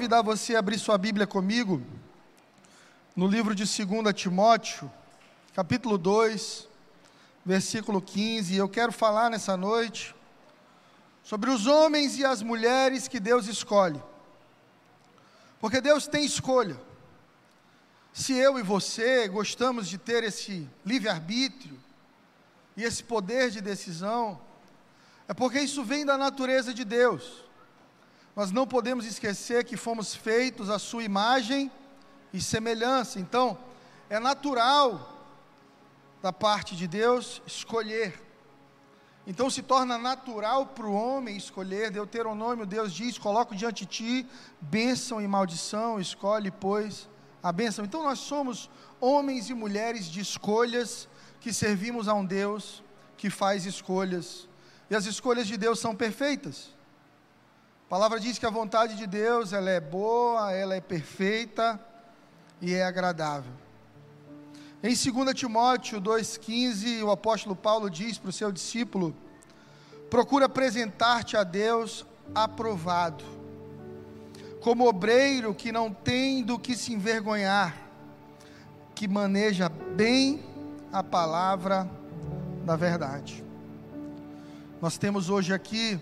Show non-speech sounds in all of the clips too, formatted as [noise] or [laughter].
convidar você a abrir sua Bíblia comigo no livro de 2 Timóteo, capítulo 2, versículo 15. Eu quero falar nessa noite sobre os homens e as mulheres que Deus escolhe. Porque Deus tem escolha. Se eu e você gostamos de ter esse livre-arbítrio e esse poder de decisão, é porque isso vem da natureza de Deus. Nós não podemos esquecer que fomos feitos à sua imagem e semelhança. Então, é natural da parte de Deus escolher. Então se torna natural para o homem escolher. Deuteronômio, Deus diz: coloco diante de ti bênção e maldição, escolhe, pois, a bênção. Então nós somos homens e mulheres de escolhas que servimos a um Deus que faz escolhas. E as escolhas de Deus são perfeitas. A palavra diz que a vontade de Deus, ela é boa, ela é perfeita e é agradável. Em 2 Timóteo 2,15, o apóstolo Paulo diz para o seu discípulo: procura apresentar-te a Deus aprovado, como obreiro que não tem do que se envergonhar, que maneja bem a palavra da verdade. Nós temos hoje aqui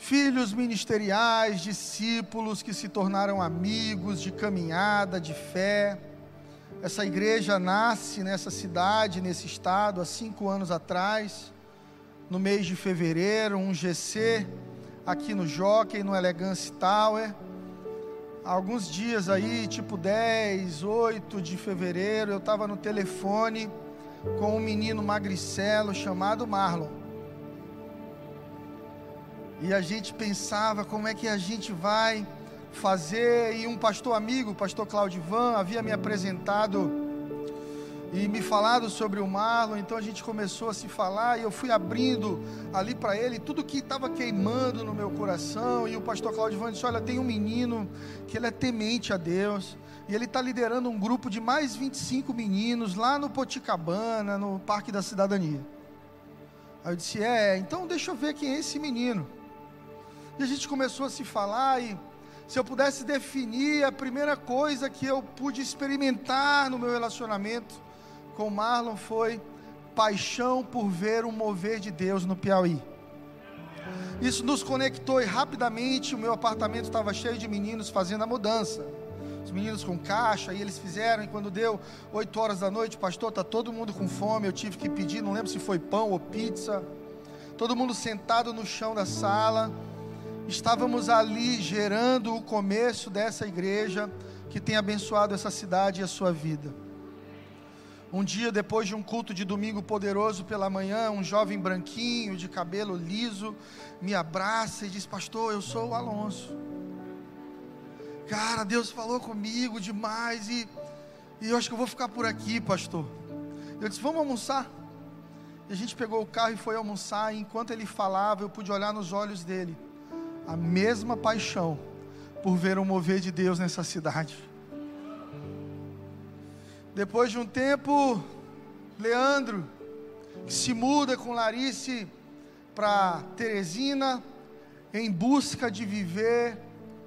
filhos ministeriais, discípulos que se tornaram amigos de caminhada, de fé. Essa igreja nasce nessa cidade, nesse estado, há cinco anos atrás, no mês de fevereiro, um GC aqui no Jockey, no Elegance Tower. Alguns dias aí, tipo 10, 8 de fevereiro, eu estava no telefone com um menino magricelo chamado Marlon. E a gente pensava como é que a gente vai fazer. E um pastor amigo, o pastor Claudivan, havia me apresentado e me falado sobre o Marlon. Então a gente começou a se falar e eu fui abrindo ali para ele tudo que estava queimando no meu coração. E o pastor Claudivan disse: Olha, tem um menino que ele é temente a Deus. E ele está liderando um grupo de mais 25 meninos lá no Poticabana, no Parque da Cidadania. Aí eu disse: É, então deixa eu ver quem é esse menino. E a gente começou a se falar e se eu pudesse definir a primeira coisa que eu pude experimentar no meu relacionamento com Marlon foi paixão por ver o mover de Deus no Piauí. Isso nos conectou e rapidamente o meu apartamento estava cheio de meninos fazendo a mudança. Os meninos com caixa, e eles fizeram, e quando deu 8 horas da noite, pastor, está todo mundo com fome, eu tive que pedir, não lembro se foi pão ou pizza. Todo mundo sentado no chão da sala estávamos ali gerando o começo dessa igreja que tem abençoado essa cidade e a sua vida. Um dia, depois de um culto de domingo poderoso pela manhã, um jovem branquinho, de cabelo liso, me abraça e diz: Pastor, eu sou o Alonso. Cara, Deus falou comigo demais e, e eu acho que eu vou ficar por aqui, pastor. Eu disse: Vamos almoçar. E a gente pegou o carro e foi almoçar. E enquanto ele falava, eu pude olhar nos olhos dele a mesma paixão por ver o mover de Deus nessa cidade. Depois de um tempo, Leandro, se muda com Larice para Teresina, em busca de viver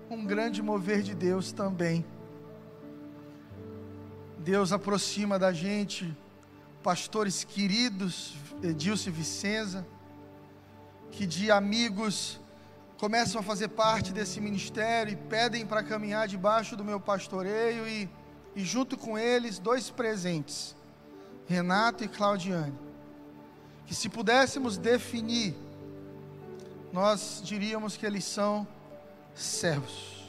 um grande mover de Deus também. Deus aproxima da gente pastores queridos, Edilson e Vicenza, que de amigos começam a fazer parte desse ministério e pedem para caminhar debaixo do meu pastoreio e, e junto com eles dois presentes, Renato e Claudiane, que se pudéssemos definir, nós diríamos que eles são servos.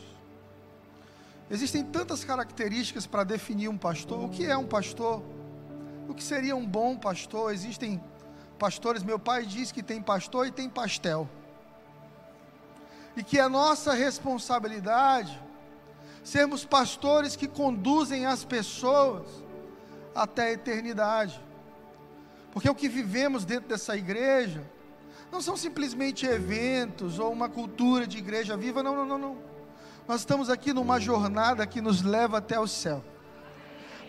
Existem tantas características para definir um pastor. O que é um pastor? O que seria um bom pastor? Existem pastores, meu pai diz que tem pastor e tem pastel e que é nossa responsabilidade sermos pastores que conduzem as pessoas até a eternidade. Porque o que vivemos dentro dessa igreja não são simplesmente eventos ou uma cultura de igreja viva, não, não, não, não. Nós estamos aqui numa jornada que nos leva até o céu.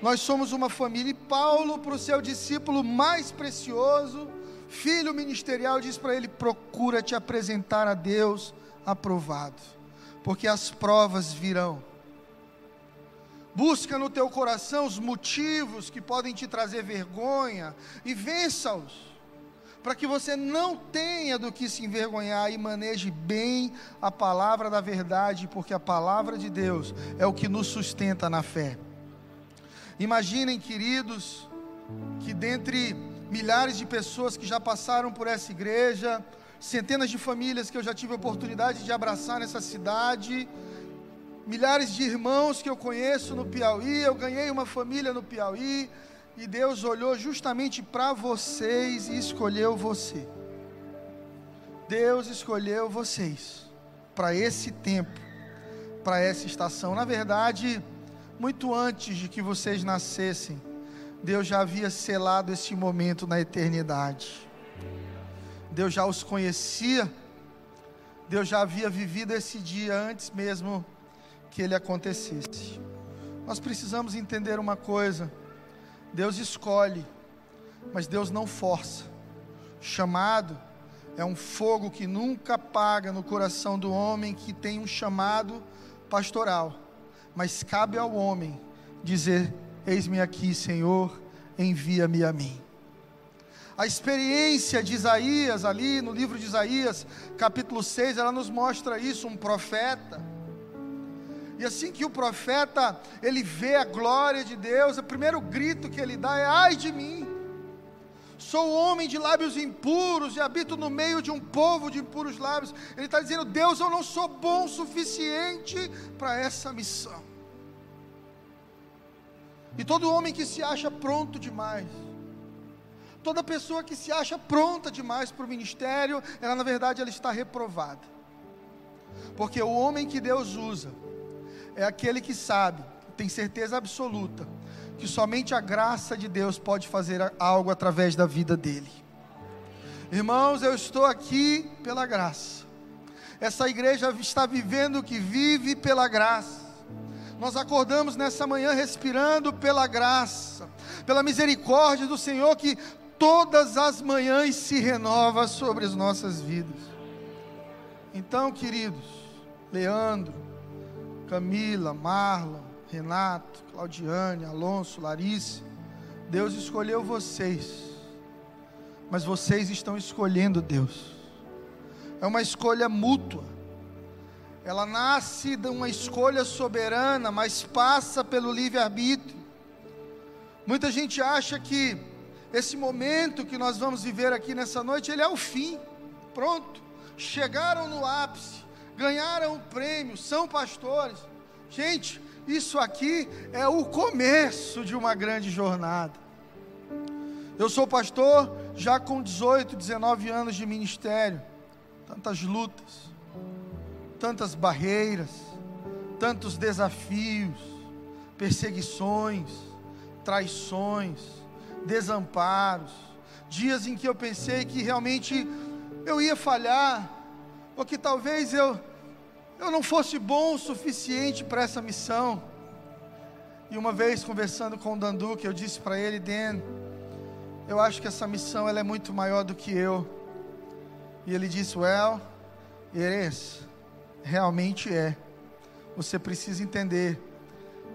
Nós somos uma família e Paulo, para o seu discípulo mais precioso, filho ministerial, diz para ele: procura te apresentar a Deus aprovado. porque as provas virão. Busca no teu coração os motivos que podem te trazer vergonha e vença-os, para que você não tenha do que se envergonhar e maneje bem a palavra da verdade, porque a palavra de Deus é o que nos sustenta na fé. Imaginem, queridos, que dentre milhares de pessoas que já passaram por essa igreja, centenas de famílias que eu já tive a oportunidade de abraçar nessa cidade, milhares de irmãos que eu conheço no Piauí, eu ganhei uma família no Piauí, e Deus olhou justamente para vocês e escolheu você. Deus escolheu vocês para esse tempo, para essa estação. Na verdade, muito antes de que vocês nascessem, Deus já havia selado esse momento na eternidade. Deus já os conhecia, Deus já havia vivido esse dia antes mesmo que ele acontecesse. Nós precisamos entender uma coisa: Deus escolhe, mas Deus não força. Chamado é um fogo que nunca apaga no coração do homem que tem um chamado pastoral, mas cabe ao homem dizer: Eis-me aqui, Senhor, envia-me a mim. A experiência de Isaías, ali no livro de Isaías, capítulo 6, ela nos mostra isso, um profeta e assim que o profeta ele vê a glória de Deus, o primeiro grito que ele dá é: "Ai de mim! Sou homem de lábios impuros e habito no meio de um povo de impuros lábios." Ele está dizendo: "Deus, eu não sou bom o suficiente para essa missão." E todo homem que se acha pronto demais, toda pessoa que se acha pronta demais para o ministério, ela na verdade ela está reprovada. Porque o homem que Deus usa, é aquele que sabe, tem certeza absoluta, que somente a graça de Deus pode fazer algo através da vida dele. Irmãos, eu estou aqui pela graça. Essa igreja está vivendo o que vive pela graça. Nós acordamos nessa manhã respirando pela graça, pela misericórdia do Senhor que todas as manhãs se renova sobre as nossas vidas. Então, queridos, Leandro, Camila, Marlon, Renato, Claudiane, Alonso, Larice. Deus escolheu vocês, mas vocês estão escolhendo Deus. É uma escolha mútua. Ela nasce de uma escolha soberana, mas passa pelo livre-arbítrio. Muita gente acha que esse momento que nós vamos viver aqui nessa noite, ele é o fim. Pronto. Chegaram no ápice ganharam o prêmio, são pastores. Gente, isso aqui é o começo de uma grande jornada. Eu sou pastor já com 18, 19 anos de ministério. Tantas lutas, tantas barreiras, tantos desafios, perseguições, traições, desamparos, dias em que eu pensei que realmente eu ia falhar, ou que talvez eu, eu não fosse bom o suficiente para essa missão. E uma vez conversando com o Dandu, que eu disse para ele, Dan, eu acho que essa missão ela é muito maior do que eu. E ele disse, well, Eres, realmente é. Você precisa entender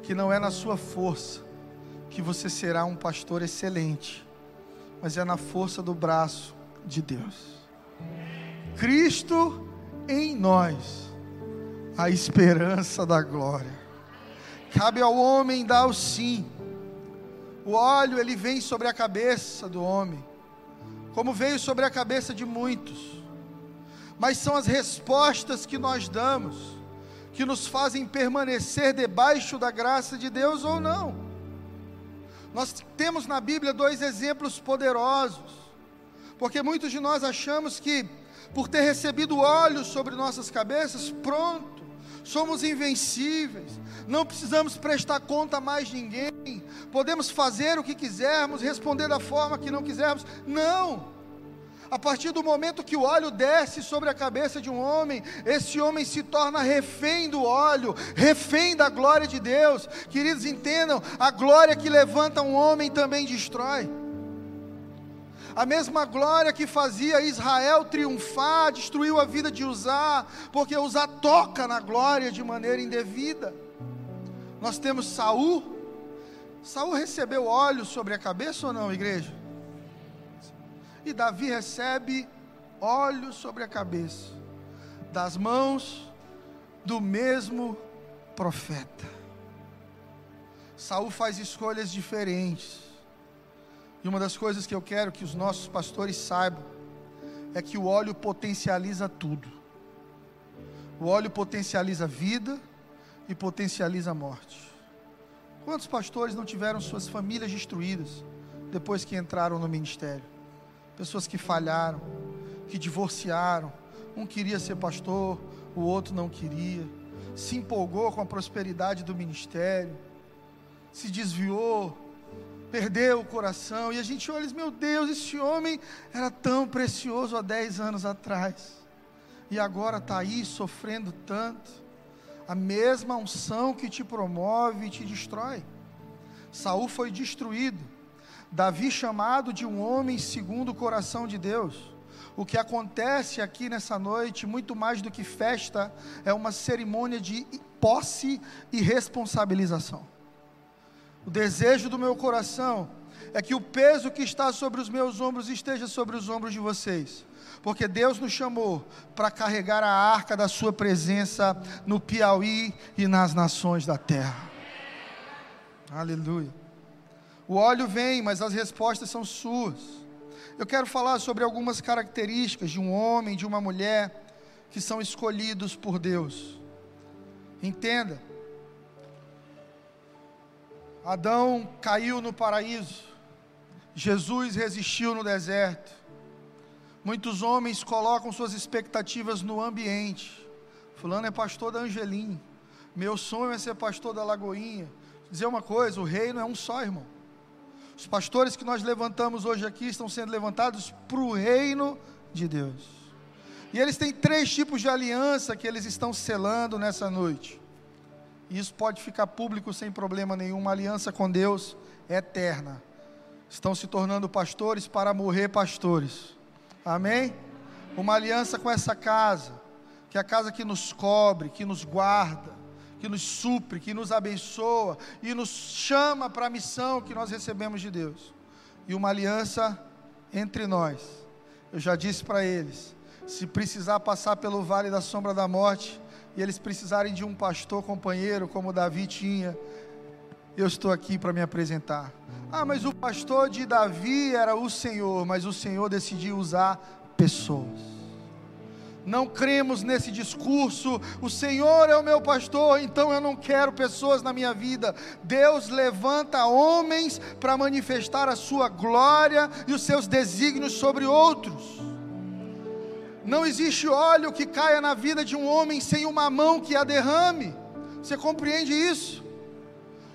que não é na sua força que você será um pastor excelente, mas é na força do braço de Deus. Cristo em nós a esperança da glória. Cabe ao homem dar o sim. O óleo ele vem sobre a cabeça do homem, como veio sobre a cabeça de muitos. Mas são as respostas que nós damos que nos fazem permanecer debaixo da graça de Deus ou não. Nós temos na Bíblia dois exemplos poderosos, porque muitos de nós achamos que por ter recebido óleo sobre nossas cabeças, pronto, somos invencíveis, não precisamos prestar conta mais de ninguém, podemos fazer o que quisermos, responder da forma que não quisermos. Não! A partir do momento que o óleo desce sobre a cabeça de um homem, esse homem se torna refém do óleo, refém da glória de Deus. Queridos, entendam: a glória que levanta um homem também destrói. A mesma glória que fazia Israel triunfar, destruiu a vida de Uzá, porque Uzá toca na glória de maneira indevida. Nós temos Saul. Saul recebeu óleo sobre a cabeça ou não, igreja? E Davi recebe óleo sobre a cabeça, das mãos do mesmo profeta. Saul faz escolhas diferentes. E uma das coisas que eu quero que os nossos pastores saibam é que o óleo potencializa tudo. O óleo potencializa a vida e potencializa a morte. Quantos pastores não tiveram suas famílias destruídas depois que entraram no ministério? Pessoas que falharam, que divorciaram. Um queria ser pastor, o outro não queria. Se empolgou com a prosperidade do ministério, se desviou, perdeu o coração. E a gente olha e diz: Meu Deus, esse homem era tão precioso há 10 anos atrás, e agora está aí sofrendo tanto. A mesma unção que te promove e te destrói. Saul foi destruído. Davi chamado de um homem segundo o coração de Deus. O que acontece aqui nessa noite, muito mais do que festa, é uma cerimônia de posse e responsabilização. O desejo do meu coração é que o peso que está sobre os meus ombros esteja sobre os ombros de vocês. Porque Deus nos chamou para carregar a arca da Sua presença no Piauí e nas nações da terra. Aleluia. O óleo vem, mas as respostas são suas. Eu quero falar sobre algumas características de um homem, de uma mulher que são escolhidos por Deus. Entenda, Adão caiu no paraíso, Jesus resistiu no deserto. Muitos homens colocam suas expectativas no ambiente. Fulano é pastor da Angelim. Meu sonho é ser pastor da Lagoinha. Dizer uma coisa: o reino é um só, irmão. Os pastores que nós levantamos hoje aqui estão sendo levantados para o reino de Deus. E eles têm três tipos de aliança que eles estão selando nessa noite. E isso pode ficar público sem problema nenhum. Uma aliança com Deus é eterna. Estão se tornando pastores para morrer pastores. Amém? Uma aliança com essa casa, que é a casa que nos cobre, que nos guarda, que nos supre, que nos abençoa e nos chama para a missão que nós recebemos de Deus. E uma aliança entre nós. Eu já disse para eles: se precisar passar pelo vale da sombra da morte, e eles precisarem de um pastor companheiro, como Davi tinha, eu estou aqui para me apresentar. Ah, mas o pastor de Davi era o Senhor, mas o Senhor decidiu usar pessoas. Não cremos nesse discurso, o Senhor é o meu pastor, então eu não quero pessoas na minha vida. Deus levanta homens para manifestar a sua glória e os seus desígnios sobre outros. Não existe óleo que caia na vida de um homem sem uma mão que a derrame. Você compreende isso?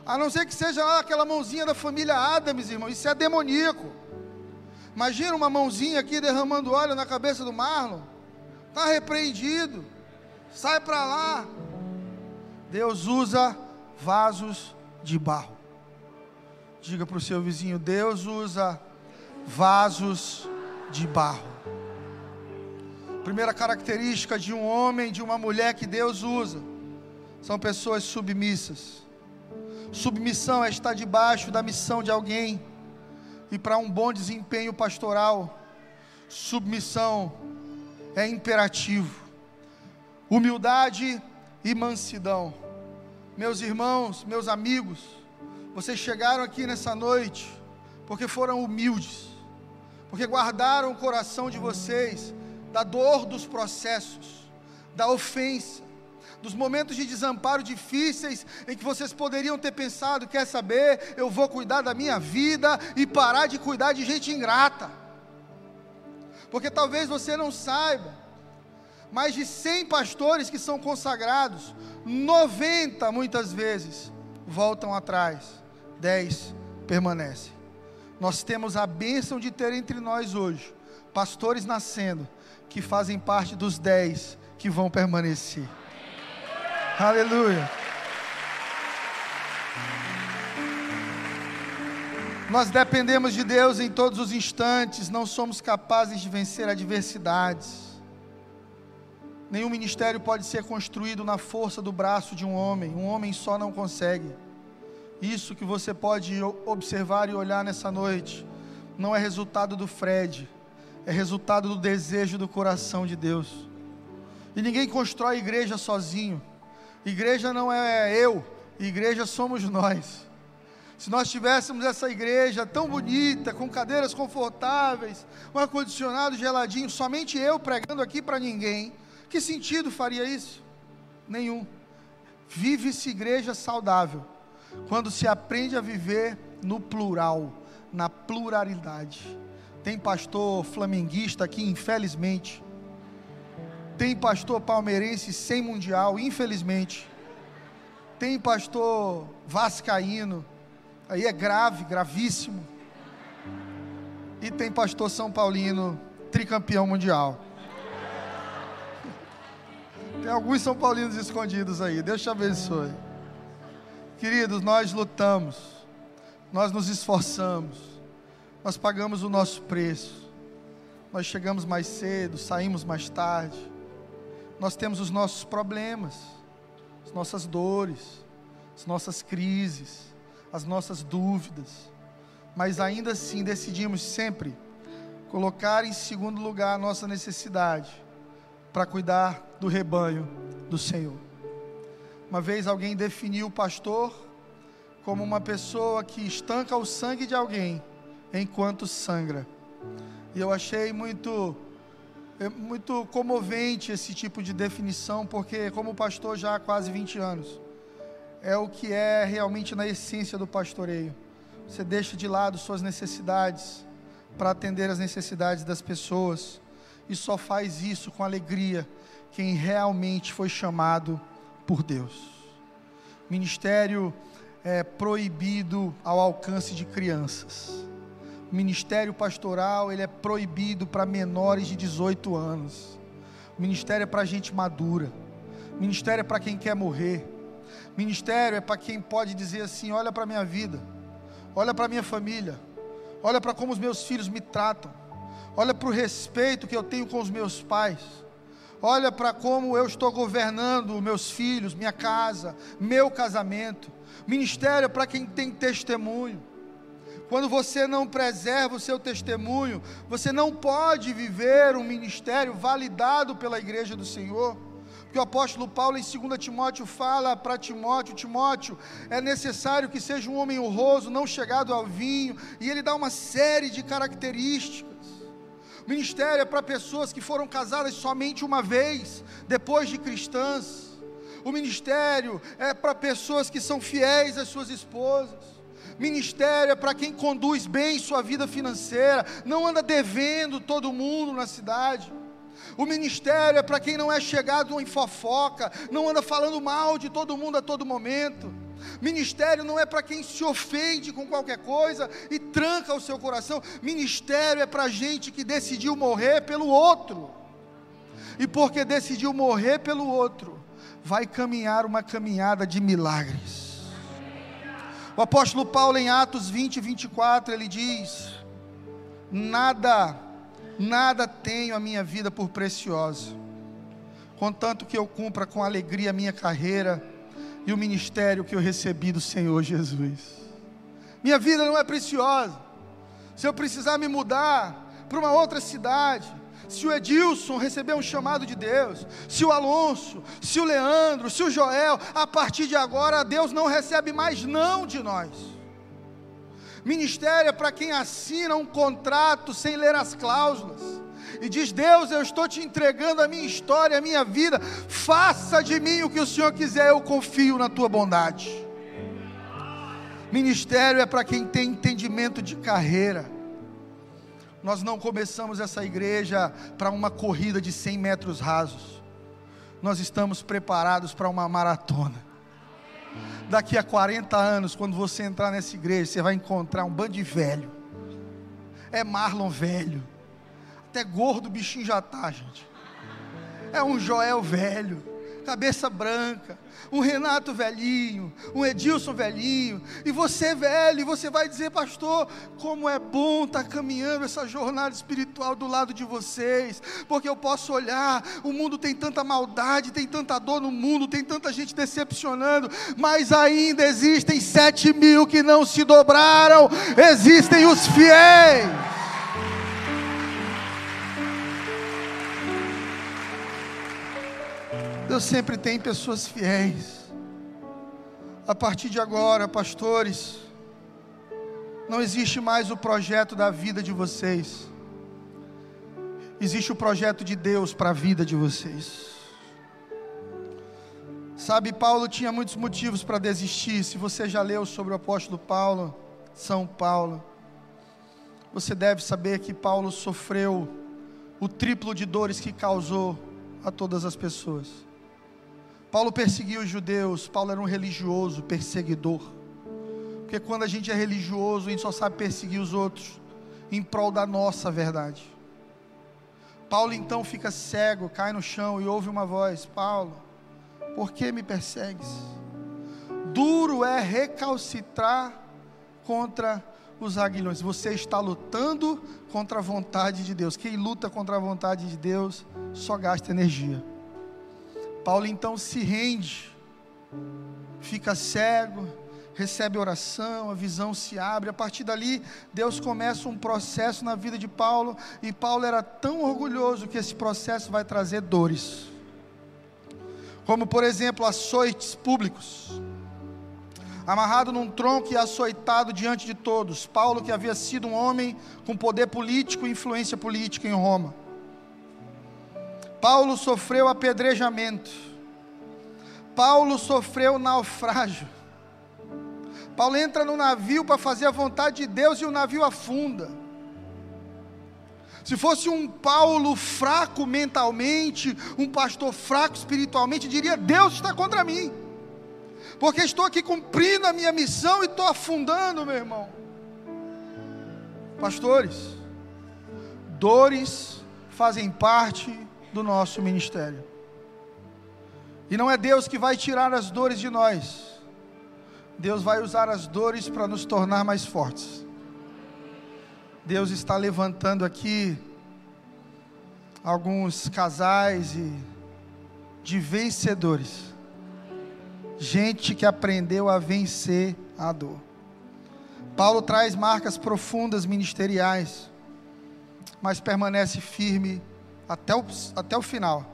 A não ser que seja aquela mãozinha da família Adams, irmão. Isso é demoníaco. Imagina uma mãozinha aqui derramando óleo na cabeça do Marlon. Está repreendido. Sai para lá. Deus usa vasos de barro. Diga para o seu vizinho: Deus usa vasos de barro. Primeira característica de um homem, de uma mulher que Deus usa, são pessoas submissas. Submissão é estar debaixo da missão de alguém e para um bom desempenho pastoral, submissão é imperativo. Humildade e mansidão. Meus irmãos, meus amigos, vocês chegaram aqui nessa noite porque foram humildes, porque guardaram o coração de vocês da dor dos processos, da ofensa, dos momentos de desamparo difíceis em que vocês poderiam ter pensado: quer saber, eu vou cuidar da minha vida e parar de cuidar de gente ingrata. Porque talvez você não saiba, mais de 100 pastores que são consagrados, 90 muitas vezes voltam atrás, 10 permanecem. Nós temos a bênção de ter entre nós hoje pastores nascendo que fazem parte dos dez que vão permanecer. Aleluia. Nós dependemos de Deus em todos os instantes, não somos capazes de vencer adversidades. Nenhum ministério pode ser construído na força do braço de um homem, um homem só não consegue. Isso que você pode observar e olhar nessa noite, não é resultado do Fred, é resultado do desejo do coração de Deus. E ninguém constrói igreja sozinho. Igreja não é eu, igreja somos nós. Se nós tivéssemos essa igreja tão bonita, com cadeiras confortáveis, um ar-condicionado geladinho, somente eu pregando aqui para ninguém, que sentido faria isso? Nenhum. Vive-se igreja saudável quando se aprende a viver no plural, na pluralidade. Tem pastor flamenguista aqui, infelizmente. Tem pastor palmeirense sem mundial, infelizmente. Tem pastor vascaíno Aí é grave, gravíssimo. E tem pastor São Paulino, tricampeão mundial. Tem alguns São Paulinos escondidos aí. Deus te abençoe. Queridos, nós lutamos, nós nos esforçamos, nós pagamos o nosso preço. Nós chegamos mais cedo, saímos mais tarde. Nós temos os nossos problemas, as nossas dores, as nossas crises as nossas dúvidas, mas ainda assim decidimos sempre colocar em segundo lugar a nossa necessidade para cuidar do rebanho do Senhor. Uma vez alguém definiu o pastor como uma pessoa que estanca o sangue de alguém enquanto sangra. E eu achei muito é muito comovente esse tipo de definição, porque como pastor já há quase 20 anos, é o que é realmente na essência do pastoreio. Você deixa de lado suas necessidades para atender as necessidades das pessoas e só faz isso com alegria quem realmente foi chamado por Deus. Ministério é proibido ao alcance de crianças. ministério pastoral ele é proibido para menores de 18 anos. Ministério é para gente madura. Ministério é para quem quer morrer. Ministério é para quem pode dizer assim: olha para a minha vida, olha para a minha família, olha para como os meus filhos me tratam, olha para o respeito que eu tenho com os meus pais, olha para como eu estou governando meus filhos, minha casa, meu casamento. Ministério é para quem tem testemunho. Quando você não preserva o seu testemunho, você não pode viver um ministério validado pela igreja do Senhor que o apóstolo Paulo em 2 Timóteo fala para Timóteo, Timóteo, é necessário que seja um homem honroso, não chegado ao vinho, e ele dá uma série de características. Ministério é para pessoas que foram casadas somente uma vez, depois de cristãs. O ministério é para pessoas que são fiéis às suas esposas. Ministério é para quem conduz bem sua vida financeira, não anda devendo todo mundo na cidade. O ministério é para quem não é chegado em fofoca, não anda falando mal de todo mundo a todo momento. Ministério não é para quem se ofende com qualquer coisa e tranca o seu coração. Ministério é para gente que decidiu morrer pelo outro. E porque decidiu morrer pelo outro, vai caminhar uma caminhada de milagres. O apóstolo Paulo, em Atos 20, 24, ele diz: Nada Nada tenho a minha vida por preciosa, contanto que eu cumpra com alegria a minha carreira e o ministério que eu recebi do Senhor Jesus. Minha vida não é preciosa. Se eu precisar me mudar para uma outra cidade, se o Edilson receber um chamado de Deus, se o Alonso, se o Leandro, se o Joel, a partir de agora Deus não recebe mais não de nós. Ministério é para quem assina um contrato sem ler as cláusulas e diz: Deus, eu estou te entregando a minha história, a minha vida, faça de mim o que o Senhor quiser, eu confio na tua bondade. Ministério é para quem tem entendimento de carreira. Nós não começamos essa igreja para uma corrida de 100 metros rasos, nós estamos preparados para uma maratona. Daqui a 40 anos, quando você entrar nessa igreja, você vai encontrar um bando de velho. É Marlon velho. Até gordo o bichinho já tá, gente. É um Joel velho. Cabeça branca, um Renato velhinho, um Edilson velhinho, e você velho, e você vai dizer, pastor, como é bom estar tá caminhando essa jornada espiritual do lado de vocês, porque eu posso olhar, o mundo tem tanta maldade, tem tanta dor no mundo, tem tanta gente decepcionando, mas ainda existem sete mil que não se dobraram, existem os fiéis. Deus sempre tem pessoas fiéis. A partir de agora, pastores, não existe mais o projeto da vida de vocês. Existe o projeto de Deus para a vida de vocês. Sabe, Paulo tinha muitos motivos para desistir. Se você já leu sobre o apóstolo Paulo, São Paulo, você deve saber que Paulo sofreu o triplo de dores que causou a todas as pessoas. Paulo perseguiu os judeus, Paulo era um religioso, perseguidor. Porque quando a gente é religioso, a gente só sabe perseguir os outros em prol da nossa verdade. Paulo então fica cego, cai no chão e ouve uma voz: Paulo, por que me persegues? Duro é recalcitrar contra os aguilhões. Você está lutando contra a vontade de Deus. Quem luta contra a vontade de Deus só gasta energia. Paulo então se rende, fica cego, recebe oração, a visão se abre. A partir dali, Deus começa um processo na vida de Paulo, e Paulo era tão orgulhoso que esse processo vai trazer dores. Como, por exemplo, açoites públicos. Amarrado num tronco e açoitado diante de todos. Paulo, que havia sido um homem com poder político e influência política em Roma Paulo sofreu apedrejamento. Paulo sofreu naufrágio. Paulo entra no navio para fazer a vontade de Deus e o navio afunda. Se fosse um Paulo fraco mentalmente, um pastor fraco espiritualmente, diria: Deus está contra mim, porque estou aqui cumprindo a minha missão e estou afundando, meu irmão. Pastores, dores fazem parte do nosso ministério. E não é Deus que vai tirar as dores de nós, Deus vai usar as dores para nos tornar mais fortes. Deus está levantando aqui alguns casais e de vencedores, gente que aprendeu a vencer a dor. Paulo traz marcas profundas ministeriais, mas permanece firme até o, até o final,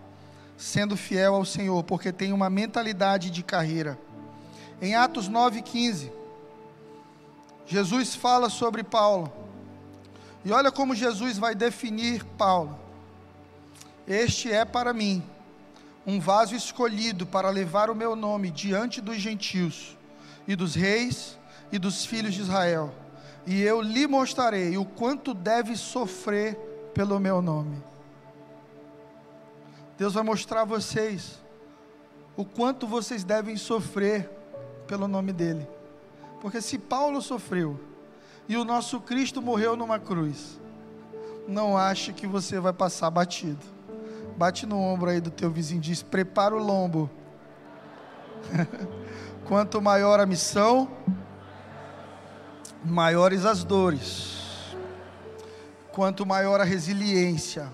sendo fiel ao Senhor, porque tem uma mentalidade de carreira. Em Atos 9,15, Jesus fala sobre Paulo. E olha como Jesus vai definir Paulo. Este é para mim um vaso escolhido para levar o meu nome diante dos gentios e dos reis e dos filhos de Israel. E eu lhe mostrarei o quanto deve sofrer pelo meu nome. Deus vai mostrar a vocês o quanto vocês devem sofrer pelo nome dEle. Porque se Paulo sofreu e o nosso Cristo morreu numa cruz, não ache que você vai passar batido. Bate no ombro aí do teu vizinho diz: prepara o lombo. [laughs] Quanto maior a missão, maiores as dores. Quanto maior a resiliência,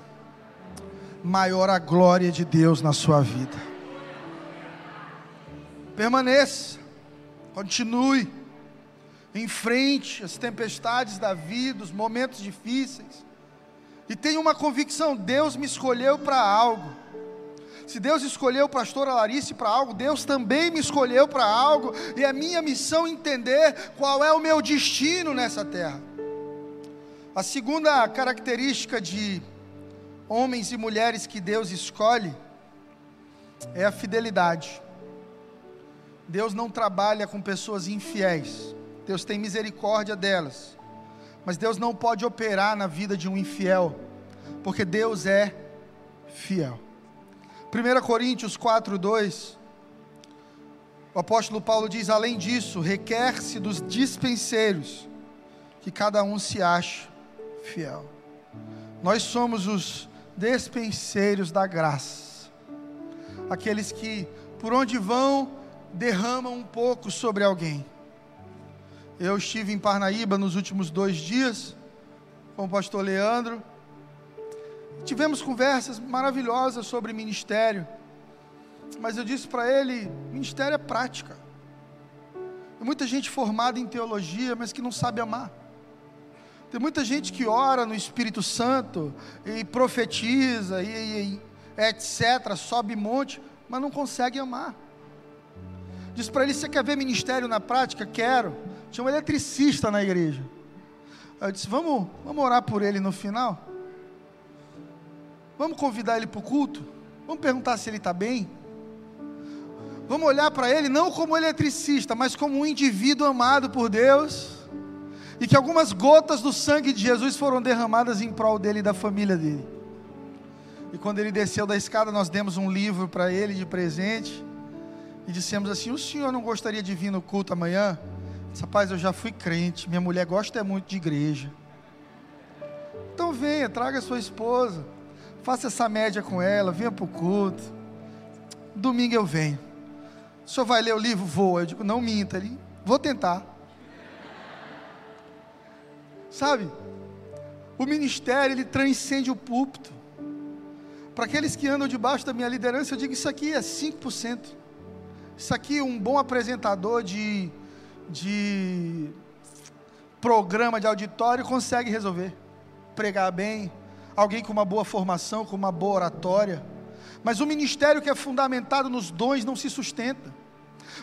maior a glória de Deus na sua vida. Permaneça, continue, enfrente as tempestades da vida, os momentos difíceis, e tenha uma convicção: Deus me escolheu para algo. Se Deus escolheu o pastor Larissa para algo, Deus também me escolheu para algo, e é minha missão entender qual é o meu destino nessa terra. A segunda característica de homens e mulheres que Deus escolhe é a fidelidade. Deus não trabalha com pessoas infiéis. Deus tem misericórdia delas. Mas Deus não pode operar na vida de um infiel, porque Deus é fiel. 1 Coríntios 4, 2. O apóstolo Paulo diz: além disso, requer-se dos dispenseiros que cada um se ache fiel. Nós somos os despenseiros da graça. aqueles que, por onde vão, derramam um pouco sobre alguém. Eu estive em Parnaíba nos últimos dois dias com o pastor Leandro. Tivemos conversas maravilhosas sobre ministério. Mas eu disse para ele: ministério é prática. Muita gente formada em teologia, mas que não sabe amar. Tem muita gente que ora no Espírito Santo e profetiza e, e etc., sobe monte, mas não consegue amar. Diz para ele: Você quer ver ministério na prática? Quero. Tinha um eletricista na igreja. Eu disse: Vamos, vamos orar por ele no final? Vamos convidar ele para o culto? Vamos perguntar se ele está bem? Vamos olhar para ele não como eletricista, mas como um indivíduo amado por Deus. E que algumas gotas do sangue de Jesus foram derramadas em prol dele e da família dele. E quando ele desceu da escada, nós demos um livro para ele de presente. E dissemos assim: O senhor não gostaria de vir no culto amanhã? Rapaz, eu já fui crente. Minha mulher gosta muito de igreja. Então venha, traga sua esposa. Faça essa média com ela, venha para o culto. Domingo eu venho. O senhor vai ler o livro? Vou. Eu digo, não minta. Ele, vou tentar. Sabe? O ministério, ele transcende o púlpito. Para aqueles que andam debaixo da minha liderança, eu digo, isso aqui é 5%. Isso aqui, um bom apresentador de, de programa de auditório consegue resolver. Pregar bem, alguém com uma boa formação, com uma boa oratória. Mas o ministério que é fundamentado nos dons não se sustenta.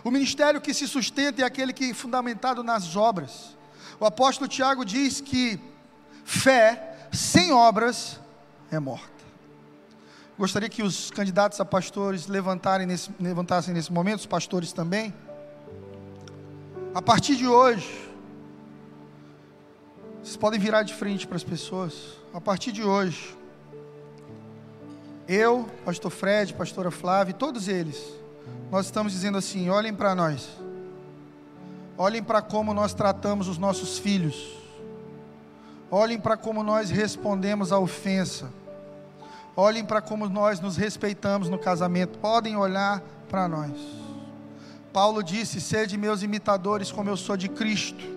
O ministério que se sustenta é aquele que é fundamentado nas obras. O apóstolo Tiago diz que fé sem obras é morta. Gostaria que os candidatos a pastores levantarem nesse, levantassem nesse momento, os pastores também. A partir de hoje, vocês podem virar de frente para as pessoas. A partir de hoje, eu, pastor Fred, pastora Flávia, todos eles, nós estamos dizendo assim: olhem para nós, olhem para como nós tratamos os nossos filhos, olhem para como nós respondemos à ofensa, olhem para como nós nos respeitamos no casamento, podem olhar para nós. Paulo disse: Sede meus imitadores, como eu sou de Cristo.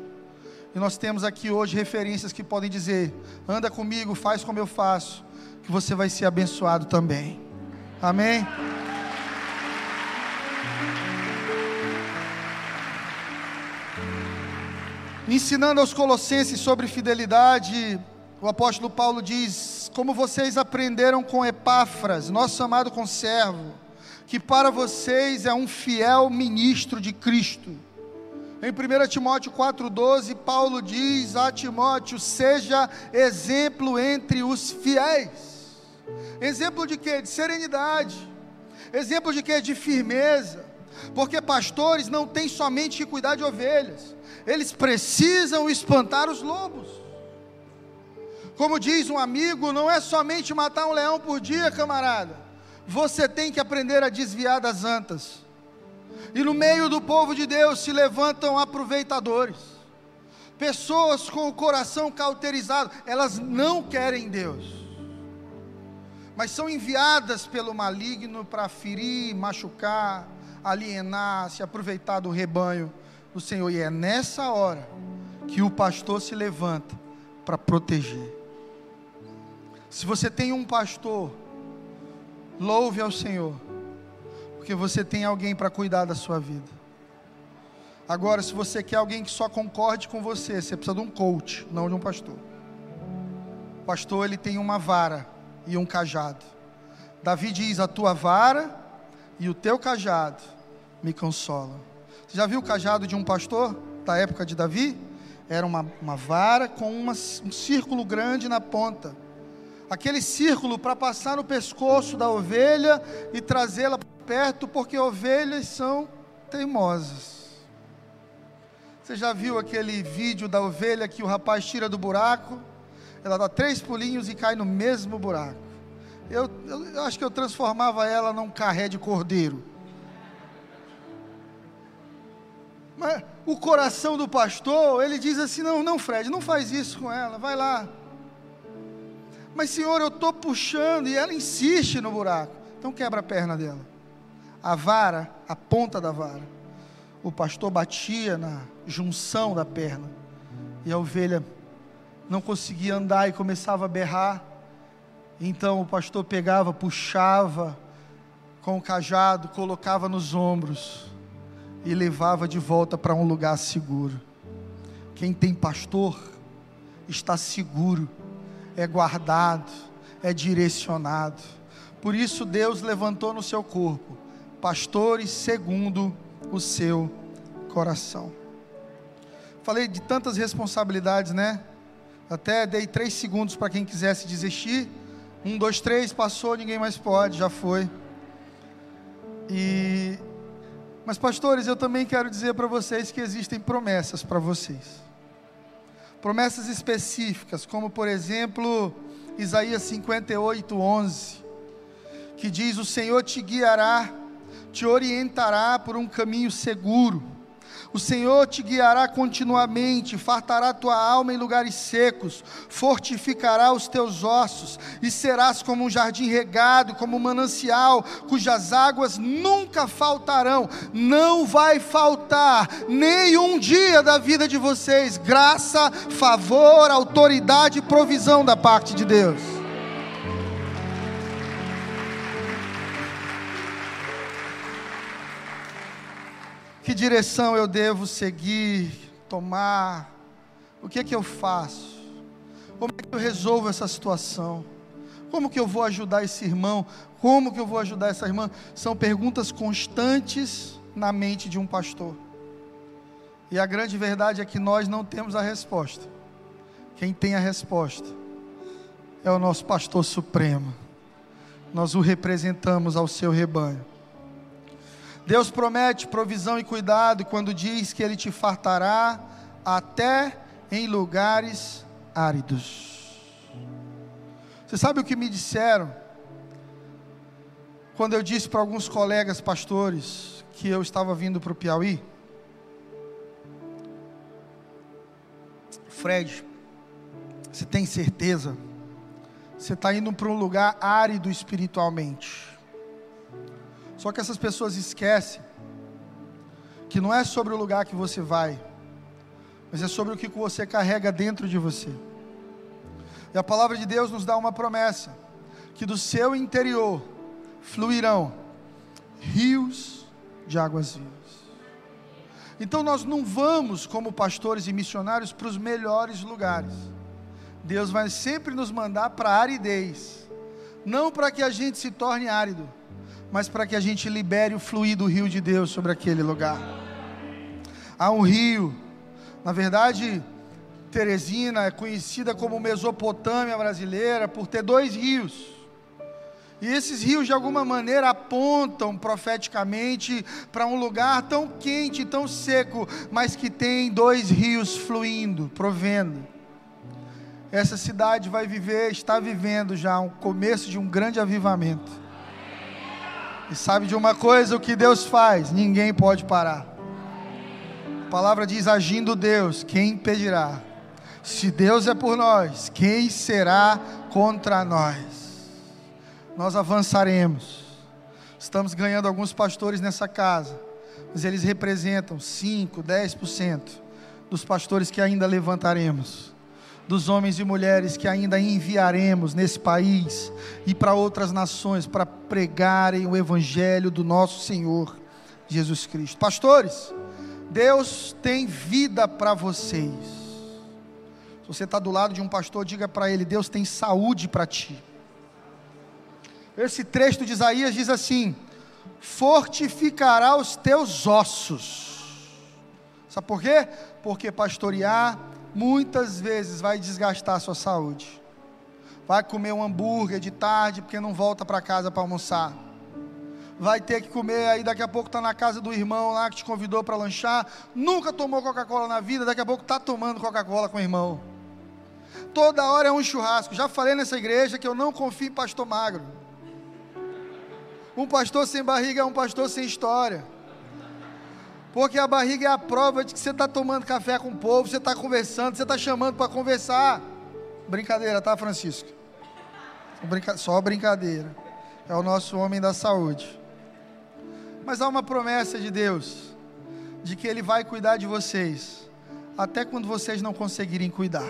E nós temos aqui hoje referências que podem dizer: anda comigo, faz como eu faço, que você vai ser abençoado também. Amém? Ensinando aos Colossenses sobre fidelidade, o apóstolo Paulo diz: Como vocês aprenderam com Epáfras, nosso amado conservo, que para vocês é um fiel ministro de Cristo. Em 1 Timóteo 4,12, Paulo diz a Timóteo: seja exemplo entre os fiéis. Exemplo de quê? De serenidade. Exemplo de quê? De firmeza. Porque pastores não têm somente que cuidar de ovelhas, eles precisam espantar os lobos. Como diz um amigo, não é somente matar um leão por dia, camarada. Você tem que aprender a desviar das antas. E no meio do povo de Deus se levantam aproveitadores. Pessoas com o coração cauterizado, elas não querem Deus. Mas são enviadas pelo maligno para ferir, machucar, alienar, se aproveitar do rebanho do Senhor. E é nessa hora que o pastor se levanta para proteger. Se você tem um pastor, louve ao Senhor, porque você tem alguém para cuidar da sua vida. Agora, se você quer alguém que só concorde com você, você precisa de um coach, não de um pastor. O pastor ele tem uma vara e um cajado. Davi diz: A tua vara e o teu cajado me consolam. Você já viu o cajado de um pastor da época de Davi? Era uma, uma vara com uma, um círculo grande na ponta. Aquele círculo para passar no pescoço da ovelha e trazê-la perto, porque ovelhas são teimosas. Você já viu aquele vídeo da ovelha que o rapaz tira do buraco? Ela dá três pulinhos e cai no mesmo buraco. Eu, eu, eu acho que eu transformava ela num carré de cordeiro. Mas o coração do pastor, ele diz assim: não, não, Fred, não faz isso com ela, vai lá. Mas, senhor, eu estou puxando e ela insiste no buraco. Então quebra a perna dela. a vara, a ponta da vara. O pastor batia na junção da perna e a ovelha não conseguia andar e começava a berrar. Então o pastor pegava, puxava com o cajado, colocava nos ombros e levava de volta para um lugar seguro. Quem tem pastor está seguro, é guardado, é direcionado. Por isso Deus levantou no seu corpo pastores segundo o seu coração. Falei de tantas responsabilidades, né? Até dei três segundos para quem quisesse desistir. Um, dois, três, passou, ninguém mais pode, já foi. E mas pastores, eu também quero dizer para vocês que existem promessas para vocês. Promessas específicas, como por exemplo, Isaías 58, 11, que diz: O Senhor te guiará, te orientará por um caminho seguro o Senhor te guiará continuamente, fartará tua alma em lugares secos, fortificará os teus ossos, e serás como um jardim regado, como um manancial, cujas águas nunca faltarão. Não vai faltar nenhum dia da vida de vocês graça, favor, autoridade e provisão da parte de Deus. Que direção eu devo seguir, tomar? O que é que eu faço? Como é que eu resolvo essa situação? Como que eu vou ajudar esse irmão? Como que eu vou ajudar essa irmã? São perguntas constantes na mente de um pastor. E a grande verdade é que nós não temos a resposta. Quem tem a resposta é o nosso pastor supremo. Nós o representamos ao seu rebanho. Deus promete provisão e cuidado quando diz que Ele te fartará até em lugares áridos. Você sabe o que me disseram? Quando eu disse para alguns colegas pastores que eu estava vindo para o Piauí, Fred, você tem certeza? Você está indo para um lugar árido espiritualmente. Só que essas pessoas esquecem que não é sobre o lugar que você vai, mas é sobre o que você carrega dentro de você. E a palavra de Deus nos dá uma promessa: que do seu interior fluirão rios de águas vivas. Então nós não vamos, como pastores e missionários, para os melhores lugares. Deus vai sempre nos mandar para a aridez, não para que a gente se torne árido, mas para que a gente libere o fluir do rio de Deus sobre aquele lugar. Há um rio, na verdade, Teresina é conhecida como Mesopotâmia brasileira por ter dois rios. E esses rios, de alguma maneira, apontam profeticamente para um lugar tão quente, tão seco, mas que tem dois rios fluindo, provendo. Essa cidade vai viver, está vivendo já o começo de um grande avivamento. E sabe de uma coisa, o que Deus faz, ninguém pode parar. A palavra diz: agindo Deus, quem impedirá? Se Deus é por nós, quem será contra nós? Nós avançaremos. Estamos ganhando alguns pastores nessa casa, mas eles representam 5, 10% dos pastores que ainda levantaremos dos homens e mulheres que ainda enviaremos nesse país e para outras nações para pregarem o Evangelho do nosso Senhor Jesus Cristo. Pastores, Deus tem vida para vocês. Se você está do lado de um pastor, diga para ele: Deus tem saúde para ti. Esse trecho de Isaías diz assim: fortificará os teus ossos. Sabe por quê? Porque pastorear muitas vezes vai desgastar a sua saúde. Vai comer um hambúrguer de tarde porque não volta para casa para almoçar. Vai ter que comer, aí daqui a pouco está na casa do irmão lá que te convidou para lanchar. Nunca tomou Coca-Cola na vida, daqui a pouco está tomando Coca-Cola com o irmão. Toda hora é um churrasco. Já falei nessa igreja que eu não confio em pastor magro. Um pastor sem barriga é um pastor sem história. Porque a barriga é a prova de que você está tomando café com o povo, você está conversando, você está chamando para conversar. Brincadeira, tá, Francisco? Só brincadeira. É o nosso homem da saúde. Mas há uma promessa de Deus, de que Ele vai cuidar de vocês, até quando vocês não conseguirem cuidar.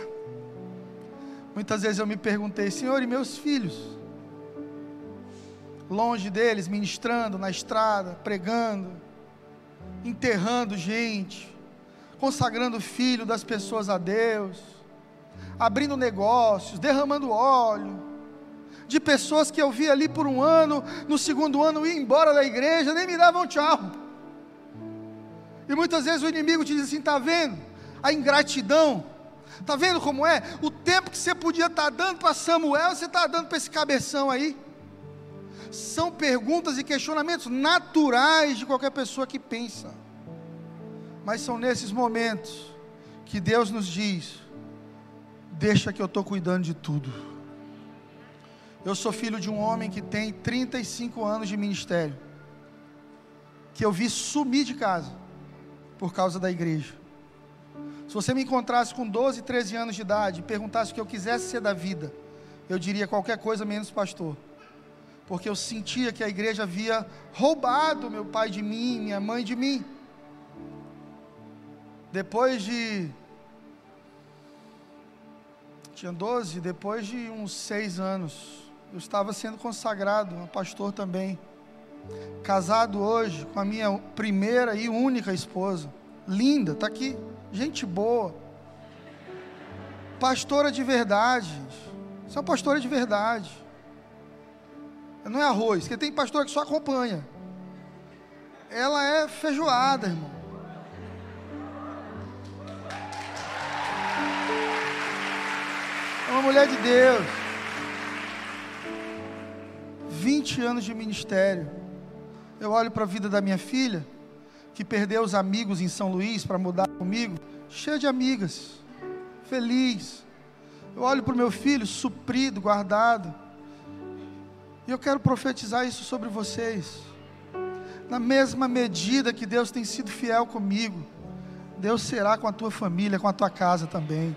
Muitas vezes eu me perguntei, Senhor, e meus filhos? Longe deles, ministrando na estrada, pregando, enterrando gente, consagrando filho das pessoas a Deus, abrindo negócios, derramando óleo, de pessoas que eu vi ali por um ano, no segundo ano ia embora da igreja, nem me davam tchau. E muitas vezes o inimigo te diz assim: está vendo? A ingratidão, está vendo como é? O tempo que você podia estar tá dando para Samuel, você está dando para esse cabeção aí. São perguntas e questionamentos naturais de qualquer pessoa que pensa. Mas são nesses momentos que Deus nos diz: deixa que eu estou cuidando de tudo. Eu sou filho de um homem que tem 35 anos de ministério, que eu vi sumir de casa por causa da igreja. Se você me encontrasse com 12, 13 anos de idade e perguntasse o que eu quisesse ser da vida, eu diria qualquer coisa menos pastor. Porque eu sentia que a igreja havia roubado meu pai de mim, minha mãe de mim. Depois de. Tinha 12, depois de uns seis anos, eu estava sendo consagrado a pastor também. Casado hoje com a minha primeira e única esposa. Linda, está aqui. Gente boa. Pastora de verdade. Você é pastora de verdade. Não é arroz, porque tem pastora que só acompanha. Ela é feijoada, irmão. É uma mulher de Deus. 20 anos de ministério. Eu olho para a vida da minha filha, que perdeu os amigos em São Luís para mudar comigo, cheia de amigas, feliz. Eu olho para o meu filho, suprido, guardado. E eu quero profetizar isso sobre vocês. Na mesma medida que Deus tem sido fiel comigo, Deus será com a tua família, com a tua casa também.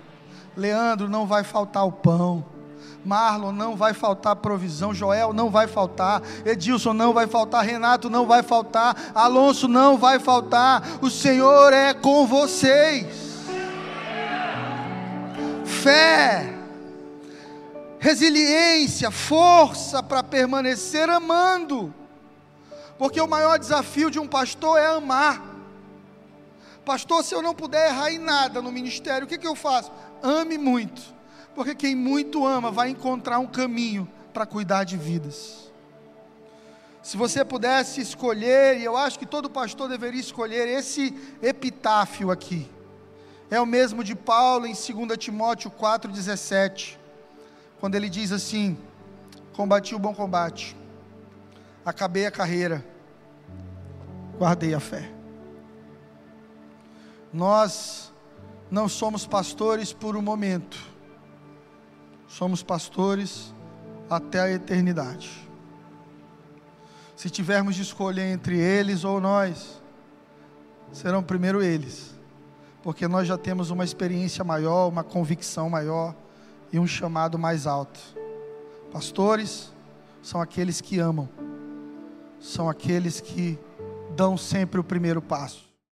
Leandro, não vai faltar o pão. Marlon, não vai faltar provisão. Joel, não vai faltar. Edilson, não vai faltar. Renato, não vai faltar. Alonso, não vai faltar. O Senhor é com vocês. Fé, resiliência, força para permanecer amando. Porque o maior desafio de um pastor é amar. Pastor, se eu não puder errar em nada no ministério, o que, que eu faço? Ame muito porque quem muito ama vai encontrar um caminho para cuidar de vidas. Se você pudesse escolher, e eu acho que todo pastor deveria escolher esse epitáfio aqui, é o mesmo de Paulo em 2 Timóteo 4,17, quando ele diz assim: Combati o bom combate, acabei a carreira, guardei a fé. Nós não somos pastores por um momento, somos pastores até a eternidade. Se tivermos de escolher entre eles ou nós, serão primeiro eles, porque nós já temos uma experiência maior, uma convicção maior e um chamado mais alto. Pastores são aqueles que amam, são aqueles que dão sempre o primeiro passo.